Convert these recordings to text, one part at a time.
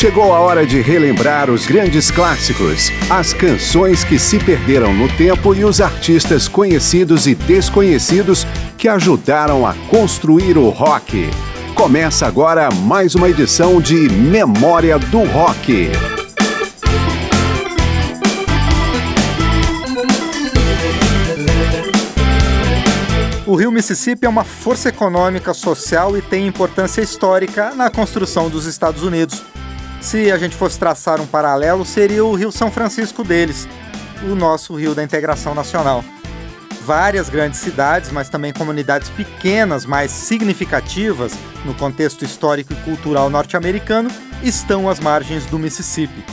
Chegou a hora de relembrar os grandes clássicos, as canções que se perderam no tempo e os artistas conhecidos e desconhecidos que ajudaram a construir o rock. Começa agora mais uma edição de Memória do Rock. O Rio Mississippi é uma força econômica, social e tem importância histórica na construção dos Estados Unidos se a gente fosse traçar um paralelo, seria o Rio São Francisco deles, o nosso Rio da Integração Nacional. Várias grandes cidades, mas também comunidades pequenas, mais significativas no contexto histórico e cultural norte-americano, estão às margens do Mississippi.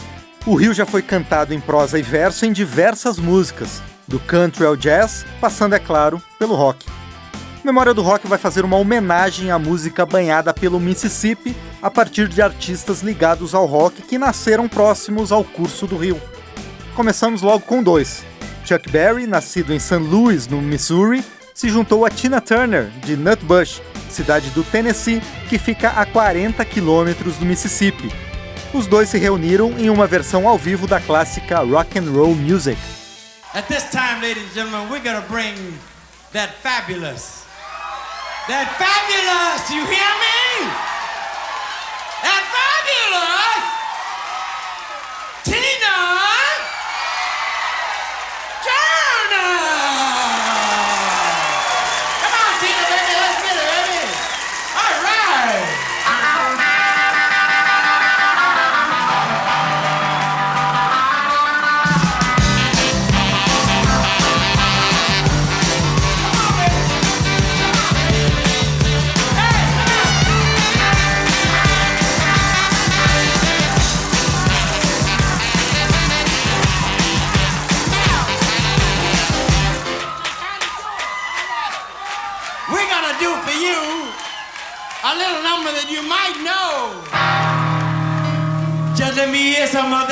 O rio já foi cantado em prosa e verso em diversas músicas, do country ao jazz, passando, é claro, pelo rock. Memória do Rock vai fazer uma homenagem à música banhada pelo Mississippi a partir de artistas ligados ao rock que nasceram próximos ao curso do rio. Começamos logo com dois. Chuck Berry, nascido em St. Louis, no Missouri, se juntou a Tina Turner, de Nutbush, cidade do Tennessee, que fica a 40 quilômetros do Mississippi. Os dois se reuniram em uma versão ao vivo da clássica Rock and Roll Music. At this time, ladies and gentlemen, we're bring that fabulous That fabulous, you hear me?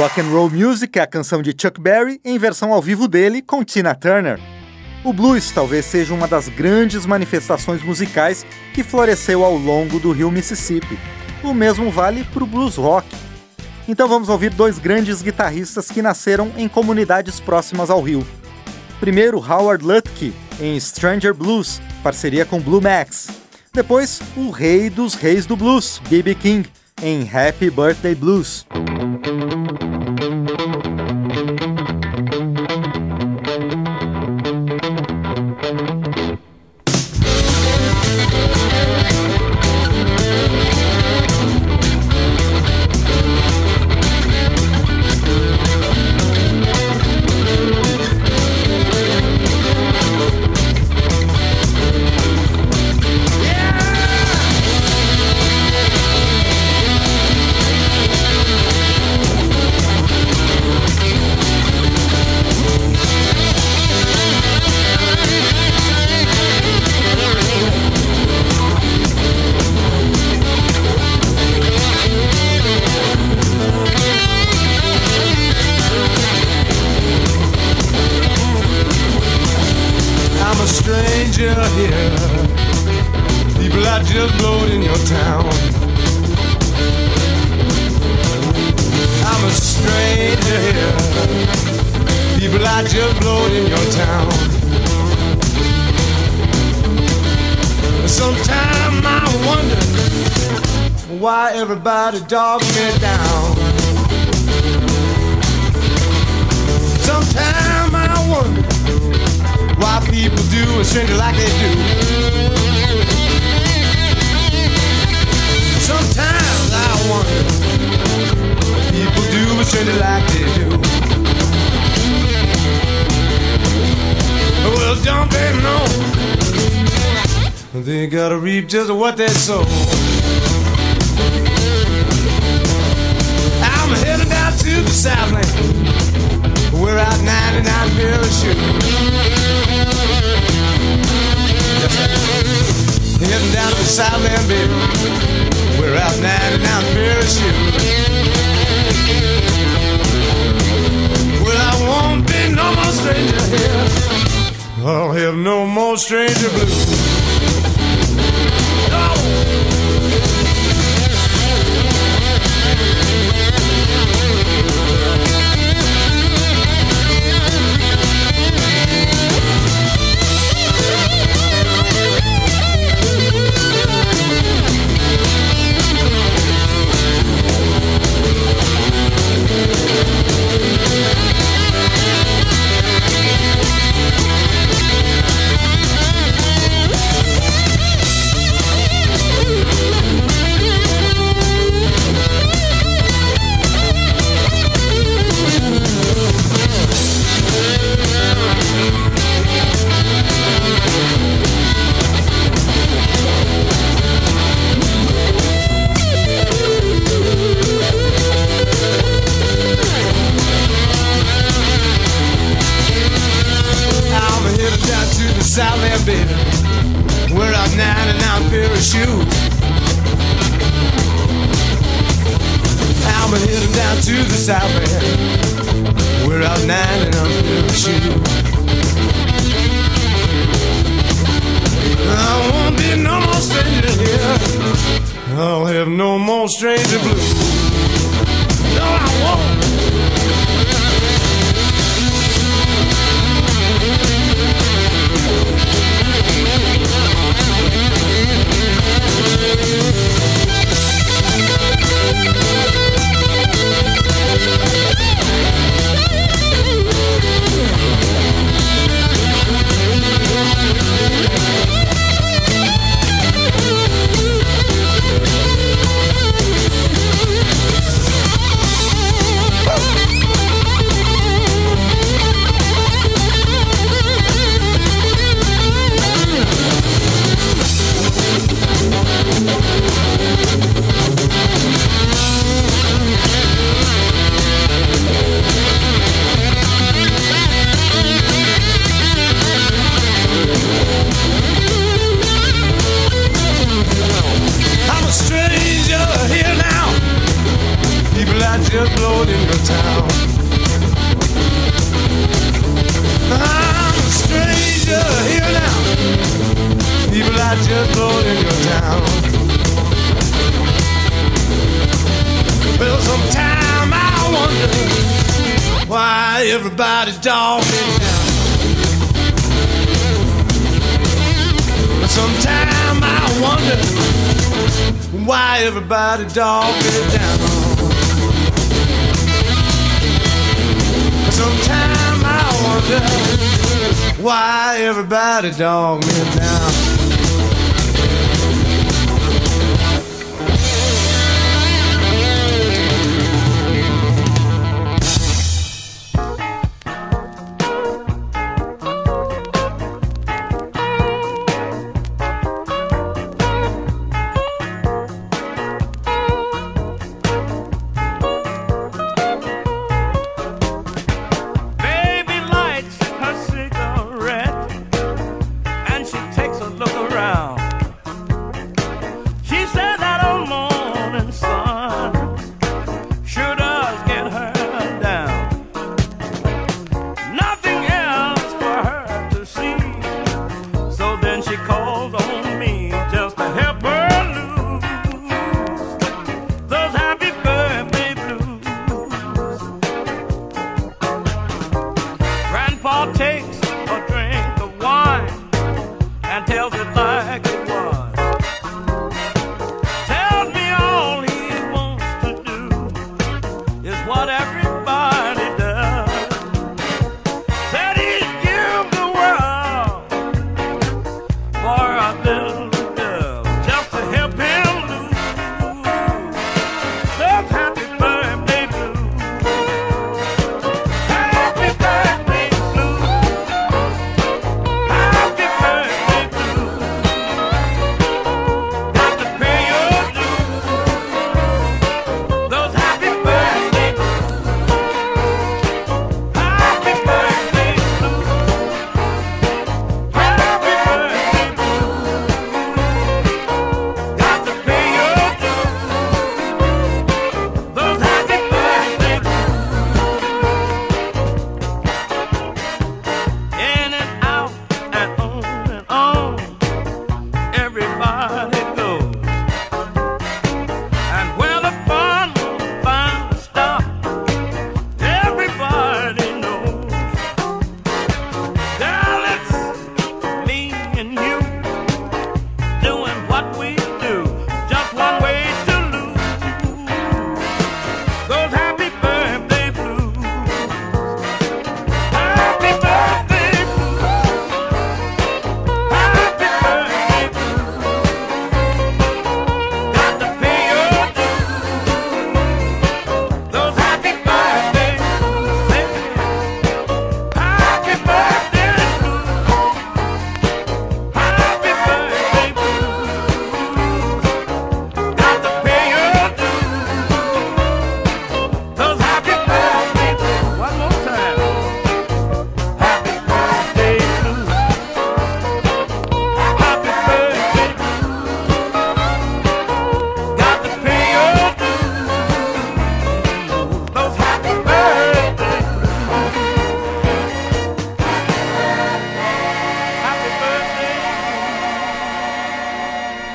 Rock and Roll Music é a canção de Chuck Berry em versão ao vivo dele com Tina Turner. O blues talvez seja uma das grandes manifestações musicais que floresceu ao longo do rio Mississippi. O mesmo vale para o blues rock. Então vamos ouvir dois grandes guitarristas que nasceram em comunidades próximas ao rio. Primeiro, Howard Lutke, em Stranger Blues, parceria com Blue Max. Depois, o rei dos reis do blues, B.B. King, em Happy Birthday Blues. just blowed in your town. Sometimes I wonder why everybody dog me down. Sometimes I wonder why people do a stranger like they do. Sometimes I wonder why people do a stranger like they do. You gotta reap just what they sow. I'm headed down to the Southland, We're out 99 bills shoot. Heading down to the Southland, baby, We're out 99 bills shoot. Well, I won't be no more stranger here. I'll have no more stranger blues. baby. We're out nine and nine pair of shoes. I'm head heading down to the south end. We're out nine and nine pair of shoes. I won't be no more stranger here. I'll have no more stranger blues. still floating the town. I'm a stranger here now. People are just floating your town. Well, sometime I wonder why everybody's dogging down. Sometime I wonder why everybody dogged it down. time I wonder why everybody dog me down.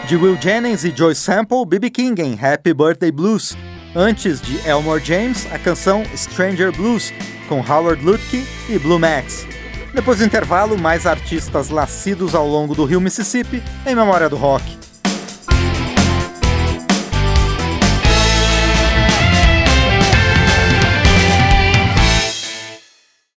de Will Jennings e Joy Sample, B.B. King em Happy Birthday Blues. Antes de Elmore James, a canção Stranger Blues, com Howard Lutke e Blue Max. Depois do intervalo, mais artistas nascidos ao longo do rio Mississippi em memória do rock.